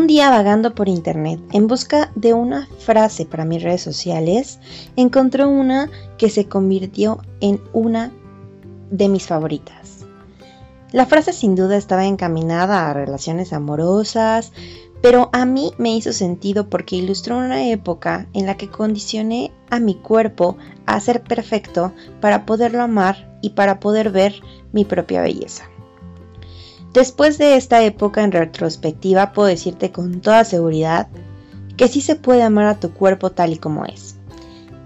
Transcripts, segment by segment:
Un día vagando por internet en busca de una frase para mis redes sociales, encontré una que se convirtió en una de mis favoritas. La frase sin duda estaba encaminada a relaciones amorosas, pero a mí me hizo sentido porque ilustró una época en la que condicioné a mi cuerpo a ser perfecto para poderlo amar y para poder ver mi propia belleza. Después de esta época en retrospectiva puedo decirte con toda seguridad que sí se puede amar a tu cuerpo tal y como es.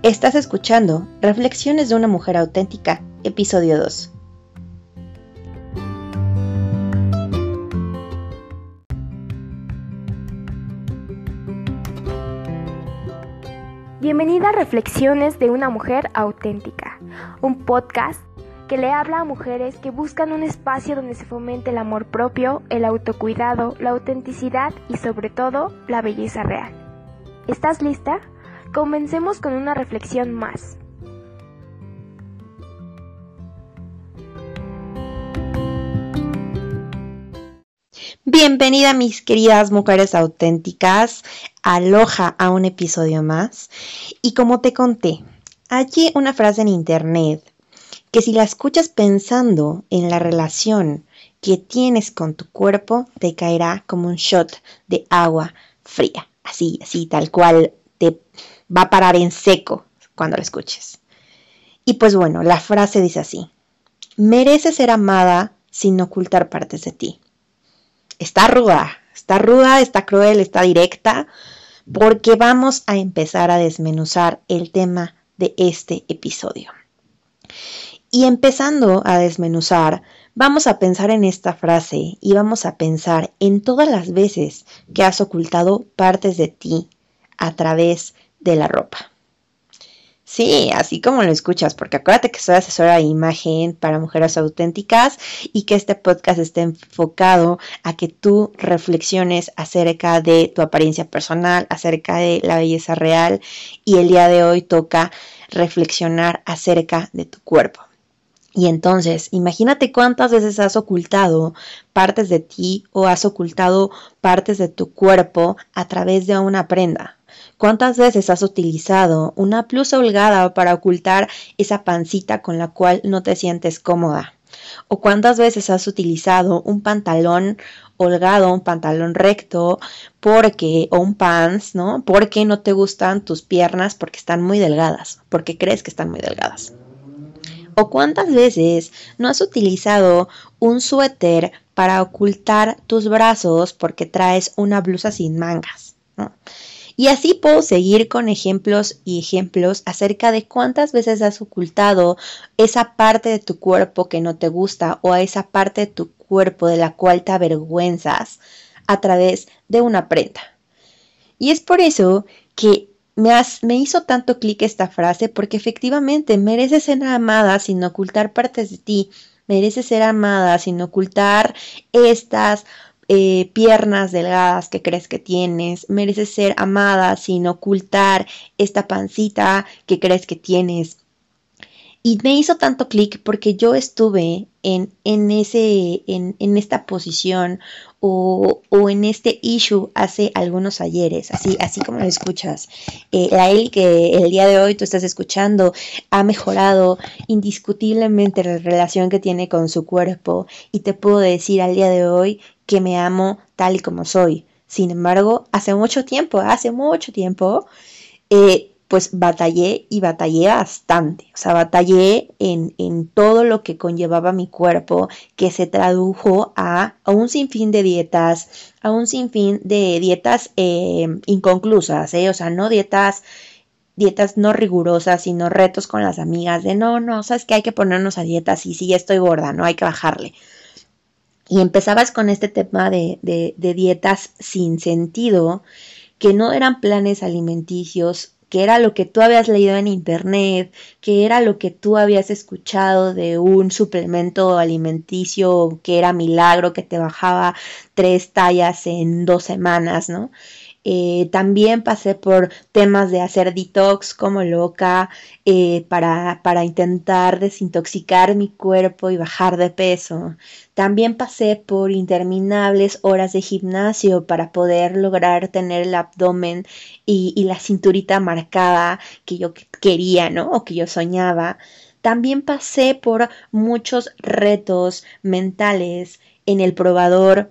Estás escuchando Reflexiones de una mujer auténtica, episodio 2. Bienvenida a Reflexiones de una mujer auténtica, un podcast que le habla a mujeres que buscan un espacio donde se fomente el amor propio, el autocuidado, la autenticidad y sobre todo la belleza real. ¿Estás lista? Comencemos con una reflexión más. Bienvenida mis queridas mujeres auténticas, aloja a un episodio más. Y como te conté, allí una frase en internet que si la escuchas pensando en la relación que tienes con tu cuerpo, te caerá como un shot de agua fría, así, así, tal cual te va a parar en seco cuando la escuches. Y pues bueno, la frase dice así, mereces ser amada sin ocultar partes de ti. Está ruda, está ruda, está cruel, está directa, porque vamos a empezar a desmenuzar el tema de este episodio. Y empezando a desmenuzar, vamos a pensar en esta frase y vamos a pensar en todas las veces que has ocultado partes de ti a través de la ropa. Sí, así como lo escuchas, porque acuérdate que soy asesora de imagen para mujeres auténticas y que este podcast está enfocado a que tú reflexiones acerca de tu apariencia personal, acerca de la belleza real y el día de hoy toca reflexionar acerca de tu cuerpo. Y entonces, imagínate cuántas veces has ocultado partes de ti o has ocultado partes de tu cuerpo a través de una prenda. ¿Cuántas veces has utilizado una blusa holgada para ocultar esa pancita con la cual no te sientes cómoda? ¿O cuántas veces has utilizado un pantalón holgado, un pantalón recto, porque, o un pants, ¿no? Porque no te gustan tus piernas porque están muy delgadas, porque crees que están muy delgadas. ¿O cuántas veces no has utilizado un suéter para ocultar tus brazos porque traes una blusa sin mangas? Y así puedo seguir con ejemplos y ejemplos acerca de cuántas veces has ocultado esa parte de tu cuerpo que no te gusta o a esa parte de tu cuerpo de la cual te avergüenzas a través de una prenda. Y es por eso que me, hizo tanto clic esta frase porque efectivamente mereces ser amada sin ocultar partes de ti, mereces ser amada sin ocultar estas eh, piernas delgadas que crees que tienes, mereces ser amada sin ocultar esta pancita que crees que tienes. Y me hizo tanto clic porque yo estuve en, en, ese, en, en esta posición o, en este issue hace algunos ayeres, así, así como lo escuchas. Eh, la él que el día de hoy tú estás escuchando ha mejorado indiscutiblemente la relación que tiene con su cuerpo y te puedo decir al día de hoy que me amo tal y como soy. Sin embargo, hace mucho tiempo, hace mucho tiempo, eh, pues batallé y batallé bastante. O sea, batallé en, en, todo lo que conllevaba mi cuerpo, que se tradujo a, a un sinfín de dietas, a un sinfín de dietas eh, inconclusas, ¿eh? o sea, no dietas dietas no rigurosas, sino retos con las amigas de no, no, sabes que hay que ponernos a dietas y sí, ya estoy gorda, no hay que bajarle. Y empezabas con este tema de, de dietas sin sentido, que no eran planes alimenticios que era lo que tú habías leído en internet, que era lo que tú habías escuchado de un suplemento alimenticio que era milagro, que te bajaba tres tallas en dos semanas, ¿no? Eh, también pasé por temas de hacer detox como loca eh, para, para intentar desintoxicar mi cuerpo y bajar de peso. También pasé por interminables horas de gimnasio para poder lograr tener el abdomen y, y la cinturita marcada que yo quería, ¿no? O que yo soñaba. También pasé por muchos retos mentales en el probador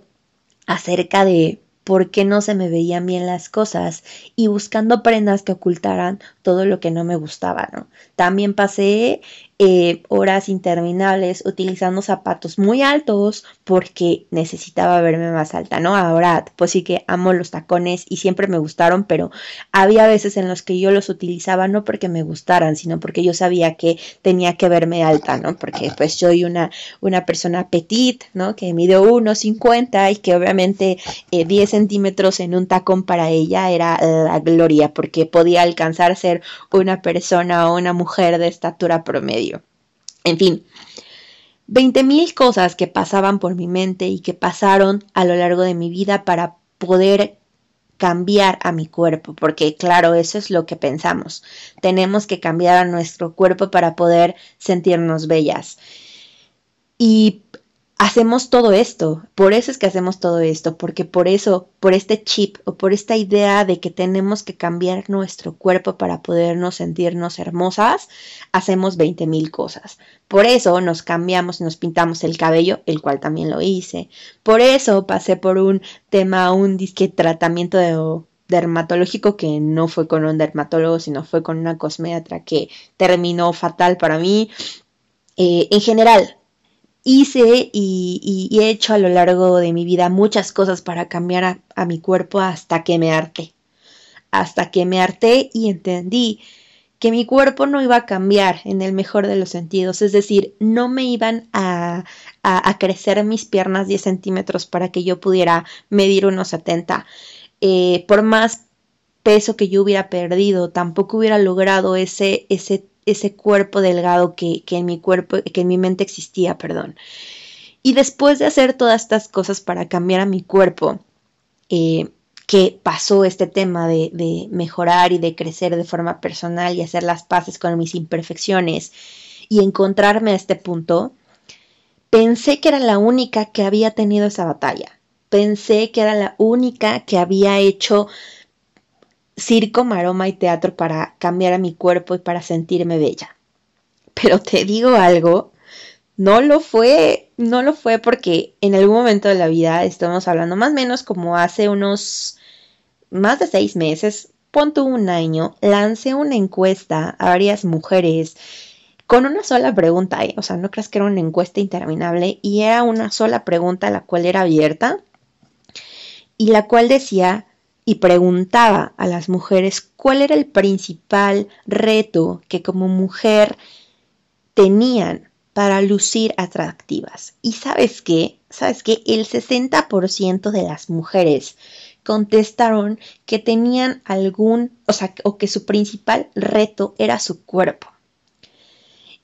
acerca de por qué no se me veían bien las cosas y buscando prendas que ocultaran todo lo que no me gustaba, ¿no? También pasé eh, horas interminables utilizando zapatos muy altos porque necesitaba verme más alta, ¿no? Ahora pues sí que amo los tacones y siempre me gustaron, pero había veces en los que yo los utilizaba no porque me gustaran, sino porque yo sabía que tenía que verme alta, ¿no? Porque pues soy una, una persona petit, ¿no? Que mide 1,50 y que obviamente 10 eh, centímetros en un tacón para ella era la gloria porque podía alcanzar a ser una persona o una mujer de estatura promedio. En fin, veinte mil cosas que pasaban por mi mente y que pasaron a lo largo de mi vida para poder cambiar a mi cuerpo, porque claro, eso es lo que pensamos. Tenemos que cambiar a nuestro cuerpo para poder sentirnos bellas. Y hacemos todo esto. Por eso es que hacemos todo esto, porque por eso, por este chip o por esta idea de que tenemos que cambiar nuestro cuerpo para podernos sentirnos hermosas, hacemos 20 mil cosas. Por eso nos cambiamos y nos pintamos el cabello, el cual también lo hice. Por eso pasé por un tema, un disque tratamiento de dermatológico que no fue con un dermatólogo, sino fue con una cosmética que terminó fatal para mí. Eh, en general, hice y, he hecho a lo largo de mi vida muchas cosas para cambiar a, mi cuerpo hasta que me harté. Hasta que me harté y entendí que mi cuerpo no iba a cambiar en el mejor de los sentidos, es decir, no me iban a, a, crecer mis piernas 10 centímetros para que yo pudiera medir unos 70. Eh, por más peso que yo hubiera perdido, tampoco hubiera logrado ese, ese ese cuerpo delgado que, en mi cuerpo, que en mi mente existía, perdón. Y después de hacer todas estas cosas para cambiar a mi cuerpo, eh, que pasó este tema de, de, mejorar y de crecer de forma personal y hacer las paces con mis imperfecciones y encontrarme a este punto, pensé que era la única que había tenido esa batalla. Pensé que era la única que había hecho circo, maroma y teatro para cambiar a mi cuerpo y para sentirme bella. Pero te digo algo, no lo fue, no lo fue porque en algún momento de la vida, estamos hablando más o menos como hace unos más de seis meses, punto un año, lancé una encuesta a varias mujeres con una sola pregunta, ¿eh? o sea, no creas que era una encuesta interminable y era una sola pregunta la cual era abierta y la cual decía y preguntaba a las mujeres cuál era el principal reto que como mujer tenían para lucir atractivas. Y sabes qué, sabes que el 60% de las mujeres contestaron que tenían algún, o sea, o que su principal reto era su cuerpo.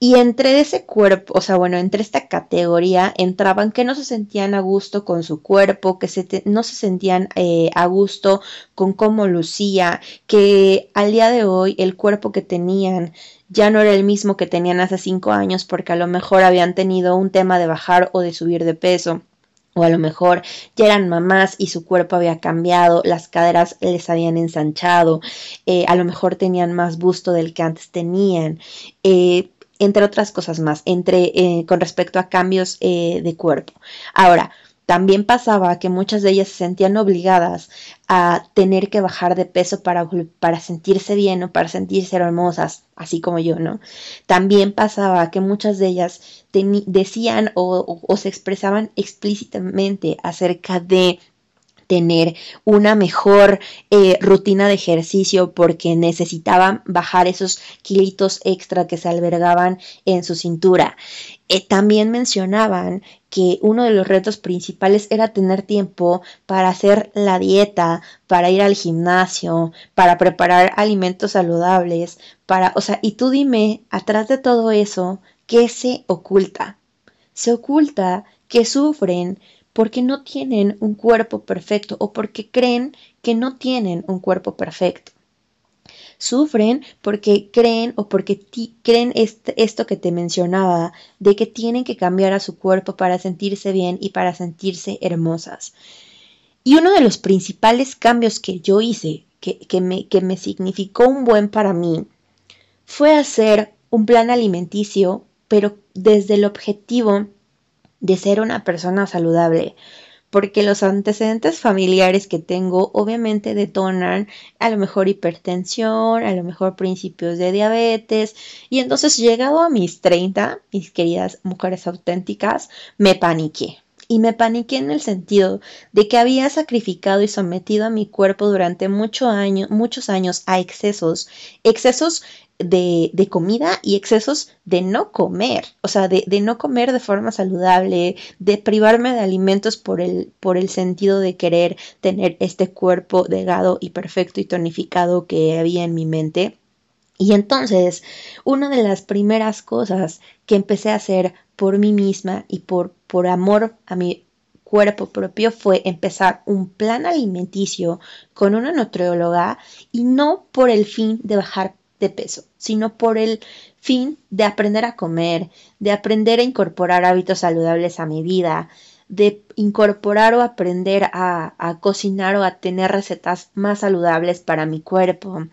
Y entre ese cuerpo, o sea, bueno, entre esta categoría entraban que no se sentían a gusto con su cuerpo, que no se sentían eh, a gusto con cómo lucía, que al día de hoy el cuerpo que tenían ya no era el mismo que tenían hace cinco años porque a lo mejor habían tenido un tema de bajar o de subir de peso. O a lo mejor ya eran mamás y su cuerpo había cambiado, las caderas les habían ensanchado, eh, a lo mejor tenían más busto del que antes tenían. Eh, entre otras cosas más, entre, eh, con respecto a cambios eh, de cuerpo. Ahora, también pasaba que muchas de ellas se sentían obligadas a tener que bajar de peso para, para sentirse bien o para sentirse hermosas, así como yo, ¿no? También pasaba que muchas de ellas decían o, o se expresaban explícitamente acerca de tener una mejor eh, rutina de ejercicio porque necesitaban bajar esos kilitos extra que se albergaban en su cintura. Eh, también mencionaban que uno de los retos principales era tener tiempo para hacer la dieta, para ir al gimnasio, para preparar alimentos saludables, para, o sea, y tú dime, atrás de todo eso, ¿qué se oculta? Se oculta que sufren porque no tienen un cuerpo perfecto o porque creen que no tienen un cuerpo perfecto. Sufren porque creen o porque creen esto que te mencionaba, de que tienen que cambiar a su cuerpo para sentirse bien y para sentirse hermosas. Y uno de los principales cambios que yo hice, que, que, me, que me significó un buen para mí, fue hacer un plan alimenticio, pero desde el objetivo de ser una persona saludable, porque los antecedentes familiares que tengo obviamente detonan a lo mejor hipertensión, a lo mejor principios de diabetes, y entonces llegado a mis 30, mis queridas mujeres auténticas, me paniqué. Y me paniqué en el sentido de que había sacrificado y sometido a mi cuerpo durante mucho año, muchos años a excesos, excesos de, de, comida y excesos de no comer, o sea, de, de, no comer de forma saludable, de privarme de alimentos por el, por el sentido de querer tener este cuerpo delgado y perfecto y tonificado que había en mi mente. Y entonces, una de las primeras cosas que empecé a hacer por mí misma y por, por amor a mi cuerpo propio fue empezar un plan alimenticio con una nutrióloga y no por el fin de bajar de peso, sino por el fin de aprender a comer, de aprender a incorporar hábitos saludables a mi vida, de incorporar o aprender a, cocinar o a tener recetas más saludables para mi cuerpo,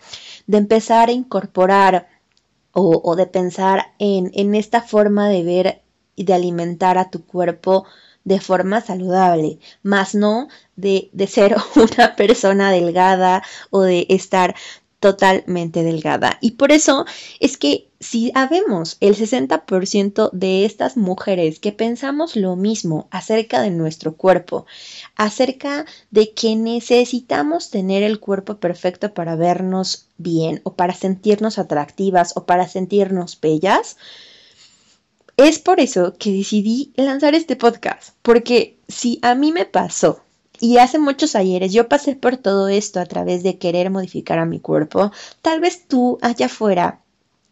de empezar a incorporar o, de pensar en, en esta forma de ver y de alimentar a tu cuerpo de forma saludable, más no de, de, ser una persona delgada o de estar totalmente delgada. Y por eso es que si habemos el 60% de estas mujeres que pensamos lo mismo acerca de nuestro cuerpo, acerca de que necesitamos tener el cuerpo perfecto para vernos bien o para sentirnos atractivas o para sentirnos bellas, es por eso que decidí lanzar este podcast, porque si a mí me pasó y hace muchos ayeres yo pasé por todo esto a través de querer modificar a mi cuerpo. Tal vez tú allá afuera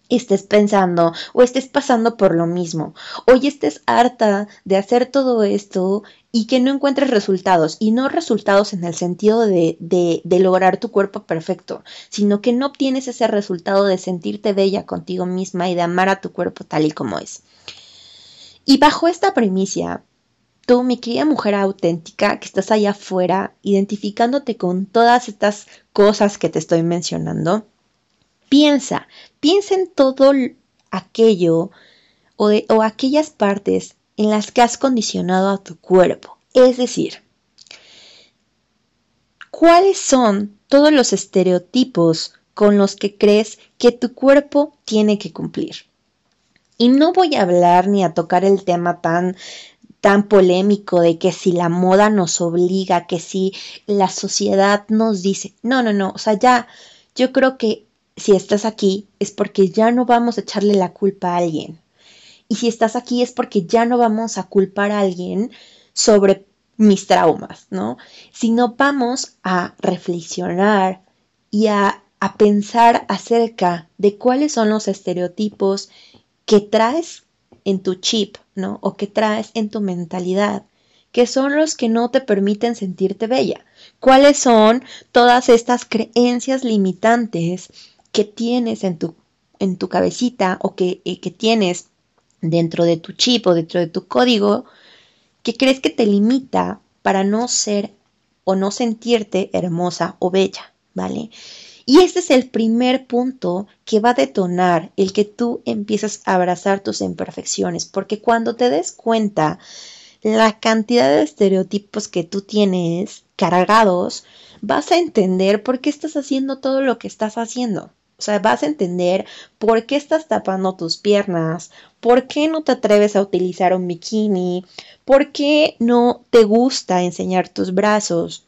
estés pensando o estés pasando por lo mismo. Hoy estés harta de hacer todo esto y que no encuentres resultados. Y no resultados en el sentido de, de, de lograr tu cuerpo perfecto, sino que no obtienes ese resultado de sentirte bella contigo misma y de amar a tu cuerpo tal y como es. Y bajo esta primicia, tú, mi querida mujer auténtica, que estás allá afuera, identificándote con todas estas cosas que te estoy mencionando, piensa, piensa en todo aquello o, o aquellas partes en las que has condicionado a tu cuerpo. Es decir, ¿cuáles son todos los estereotipos con los que crees que tu cuerpo tiene que cumplir? Y no voy a hablar ni a tocar el tema tan tan polémico de que si la moda nos obliga, que si la sociedad nos dice, no, no, no, o sea, ya, yo creo que si estás aquí es porque ya no vamos a echarle la culpa a alguien. Y si estás aquí es porque ya no vamos a culpar a alguien sobre mis traumas, ¿no? Sino vamos a reflexionar y a, a pensar acerca de cuáles son los estereotipos que traes en tu chip, ¿no? O que traes en tu mentalidad, que son los que no te permiten sentirte bella. ¿Cuáles son todas estas creencias limitantes que tienes en tu, en tu cabecita o que, eh, que tienes dentro de tu chip o dentro de tu código que crees que te limita para no ser o no sentirte hermosa o bella, ¿vale? Y este es el primer punto que va a detonar el que tú empiezas a abrazar tus imperfecciones, porque cuando te des cuenta la cantidad de estereotipos que tú tienes cargados, vas a entender por qué estás haciendo todo lo que estás haciendo. O sea, vas a entender por qué estás tapando tus piernas, por qué no te atreves a utilizar un bikini, por qué no te gusta enseñar tus brazos,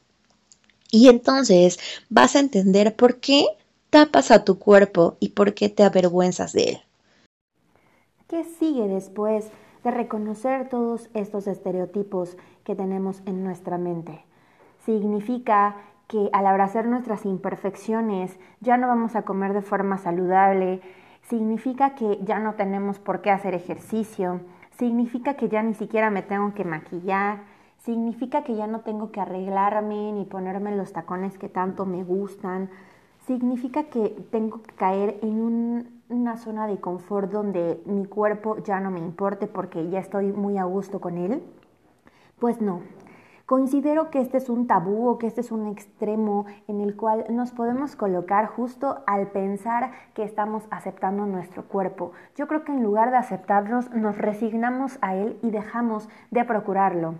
y entonces vas a entender por qué tapas a tu cuerpo y por qué te avergüenzas de él. ¿Qué sigue después de reconocer todos estos estereotipos que tenemos en nuestra mente? Significa que al abrazar nuestras imperfecciones ya no vamos a comer de forma saludable, significa que ya no tenemos por qué hacer ejercicio, significa que ya ni siquiera me tengo que maquillar, significa que ya no tengo que arreglarme ni ponerme los tacones que tanto me gustan, significa que tengo que caer en una zona de confort donde mi cuerpo ya no me importe porque ya estoy muy a gusto con él. Pues no, Considero que este es un tabú o que este es un extremo en el cual nos podemos colocar justo al pensar que estamos aceptando nuestro cuerpo. Yo creo que en lugar de aceptarnos, nos resignamos a él y dejamos de procurarlo.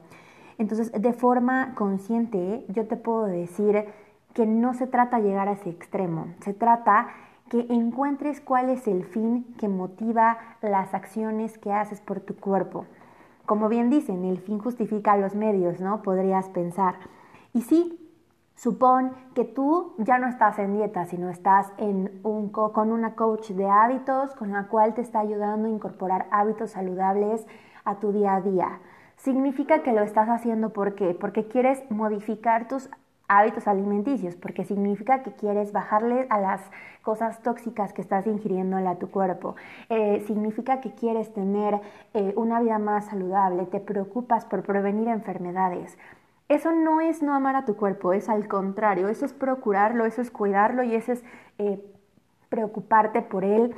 Entonces, de forma consciente, yo te puedo decir que no se trata de llegar a ese extremo, se trata que encuentres cuál es el fin que motiva las acciones que haces por tu cuerpo. Como bien dicen, el fin justifica los medios, ¿no? Podrías pensar. Y sí, supón que tú ya no estás en dieta, sino estás en un con una coach de hábitos con la cual te está ayudando a incorporar hábitos saludables a tu día a día significa que lo estás haciendo ¿por Porque quieres modificar tus hábitos alimenticios, porque significa que quieres bajarle a las cosas tóxicas que estás ingiriendo a tu cuerpo, eh, significa que quieres tener eh, una vida más saludable, te preocupas por prevenir enfermedades. Eso no es no amar a tu cuerpo, es al contrario, eso es procurarlo, eso es cuidarlo y eso es eh, preocuparte por él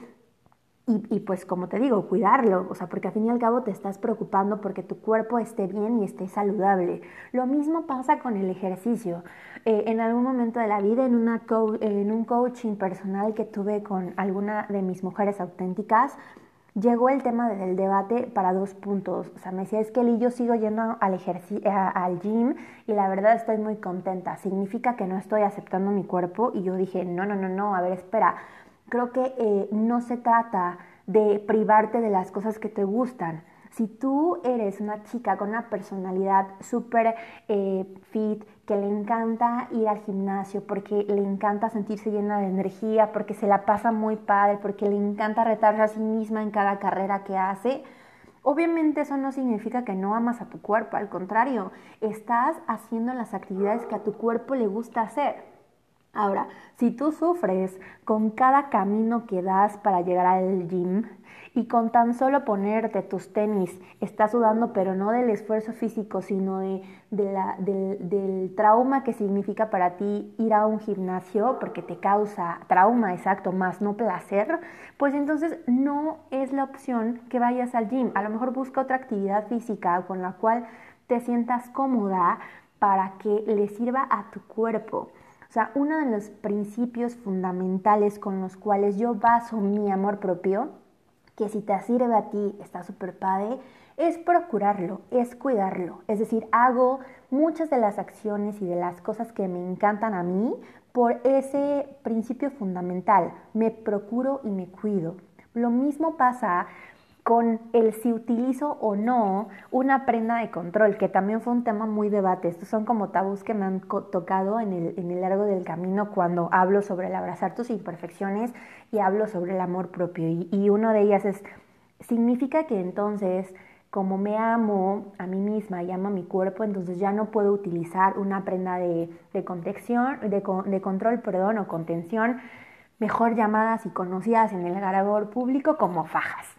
y, pues como te digo, cuidarlo, o sea, porque al fin y al cabo te estás preocupando porque tu cuerpo esté bien y esté saludable. Lo mismo pasa con el ejercicio. Eh, en algún momento de la vida, en, un coaching personal que tuve con alguna de mis mujeres auténticas, llegó el tema del debate para dos puntos. O sea, me decía, es que yo sigo yendo al, al gym y la verdad estoy muy contenta. ¿Significa que no estoy aceptando mi cuerpo? Y yo dije, no, no, no, no, a ver, espera creo que eh, no se trata de privarte de las cosas que te gustan. Si tú eres una chica con una personalidad súper eh, fit, que le encanta ir al gimnasio, porque le encanta sentirse llena de energía, porque se la pasa muy padre, porque le encanta retarse a sí misma en cada carrera que hace, Obviamente eso no significa que no amas a tu cuerpo, al contrario, estás haciendo las actividades que a tu cuerpo le gusta hacer. Ahora, si tú sufres con cada camino que das para llegar al gym y con tan solo ponerte tus tenis, estás sudando, pero no del esfuerzo físico, sino de, del, del trauma que significa para ti ir a un gimnasio, porque te causa trauma, exacto, más no placer, pues entonces no es la opción que vayas al gym. A lo mejor busca otra actividad física con la cual te sientas cómoda para que le sirva a tu cuerpo. Uno de los principios fundamentales con los cuales yo baso mi amor propio, que si te sirve a ti está súper padre, es procurarlo, es cuidarlo. Es decir, hago muchas de las acciones y de las cosas que me encantan a mí por ese principio fundamental. Me procuro y me cuido. Lo mismo pasa con el si utilizo o no una prenda de control, que también fue un tema muy debate. Estos son como tabús que me han tocado en el, en el largo del camino cuando hablo sobre el abrazar tus imperfecciones y hablo sobre el amor propio. Y, y uno de ellas es, significa que entonces como me amo a mí misma y amo a mi cuerpo, entonces ya no puedo utilizar una prenda de, de contención, de, de, control, perdón, o contención, mejor llamadas y conocidas en el garagor público como fajas.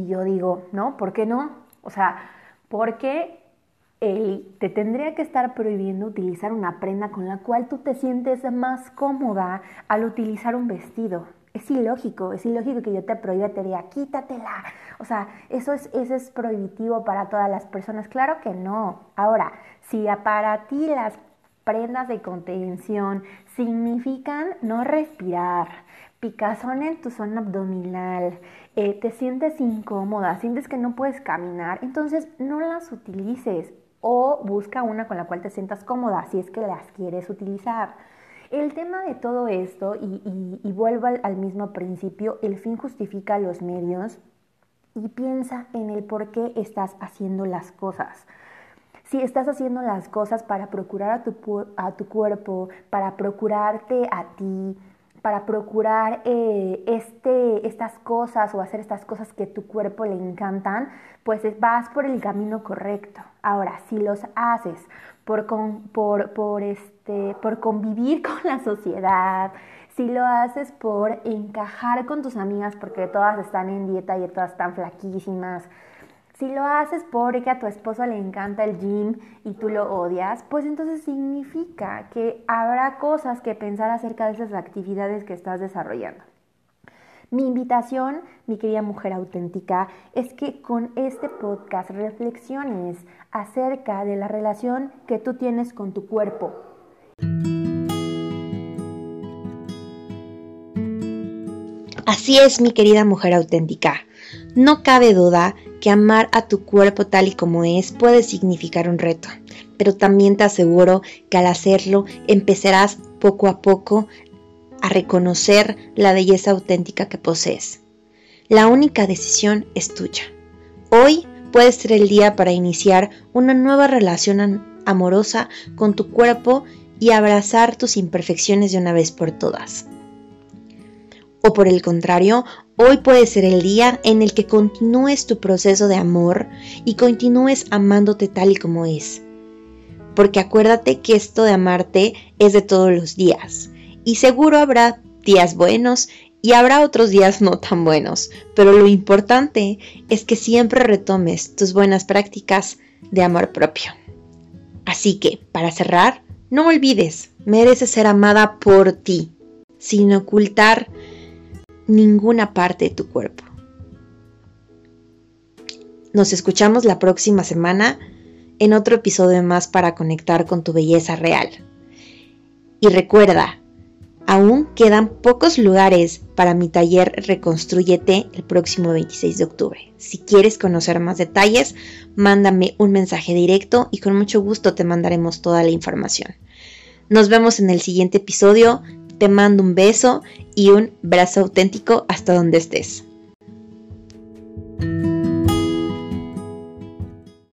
Y yo digo, ¿no? ¿Por qué no? O sea, porque te tendría que estar prohibiendo utilizar una prenda con la cual tú te sientes más cómoda al utilizar un vestido. Es ilógico, es ilógico que yo te prohíba, te diga, quítatela. O sea, eso es, eso es prohibitivo para todas las personas. Claro que no. Ahora, si para ti las prendas de contención significan no respirar, picazón en tu zona abdominal, eh, te sientes incómoda, sientes que no puedes caminar, entonces no las utilices o busca una con la cual te sientas cómoda si es que las quieres utilizar. El tema de todo esto, y, vuelvo al, mismo principio, el fin justifica los medios y piensa en el por qué estás haciendo las cosas. Si estás haciendo las cosas para procurar a tu, a tu cuerpo, para procurarte a ti, para procurar eh, este, estas cosas o hacer estas cosas que tu cuerpo le encantan, pues vas por el camino correcto. Ahora, si los haces por, por, por, este, por convivir con la sociedad, si lo haces por encajar con tus amigas porque todas están en dieta y todas están flaquísimas, Si lo haces porque a tu esposo le encanta el gym y tú lo odias, pues entonces significa que habrá cosas que pensar acerca de esas actividades que estás desarrollando. Mi invitación, mi querida mujer auténtica, es que con este podcast reflexiones acerca de la relación que tú tienes con tu cuerpo. Así es, mi querida mujer auténtica. No cabe duda que amar a tu cuerpo tal y como es puede significar un reto, pero también te aseguro que al hacerlo empezarás poco a poco a reconocer la belleza auténtica que posees. La única decisión es tuya. Hoy puede ser el día para iniciar una nueva relación amorosa con tu cuerpo y abrazar tus imperfecciones de una vez por todas. O por el contrario, hoy puede ser el día en el que continúes tu proceso de amor y continúes amándote tal y como es. Porque acuérdate que esto de amarte es de todos los días. Y seguro habrá días buenos y habrá otros días no tan buenos. Pero lo importante es que siempre retomes tus buenas prácticas de amor propio. Así que, para cerrar, no olvides, mereces ser amada por ti, sin ocultar ninguna parte de tu cuerpo. Nos escuchamos la próxima semana en otro episodio más para conectar con tu belleza real. Y recuerda, aún quedan pocos lugares para mi taller Reconstruyete el próximo 26 de octubre. Si quieres conocer más detalles, mándame un mensaje directo y con mucho gusto te mandaremos toda la información. Nos vemos en el siguiente episodio te mando un beso y un brazo auténtico hasta donde estés.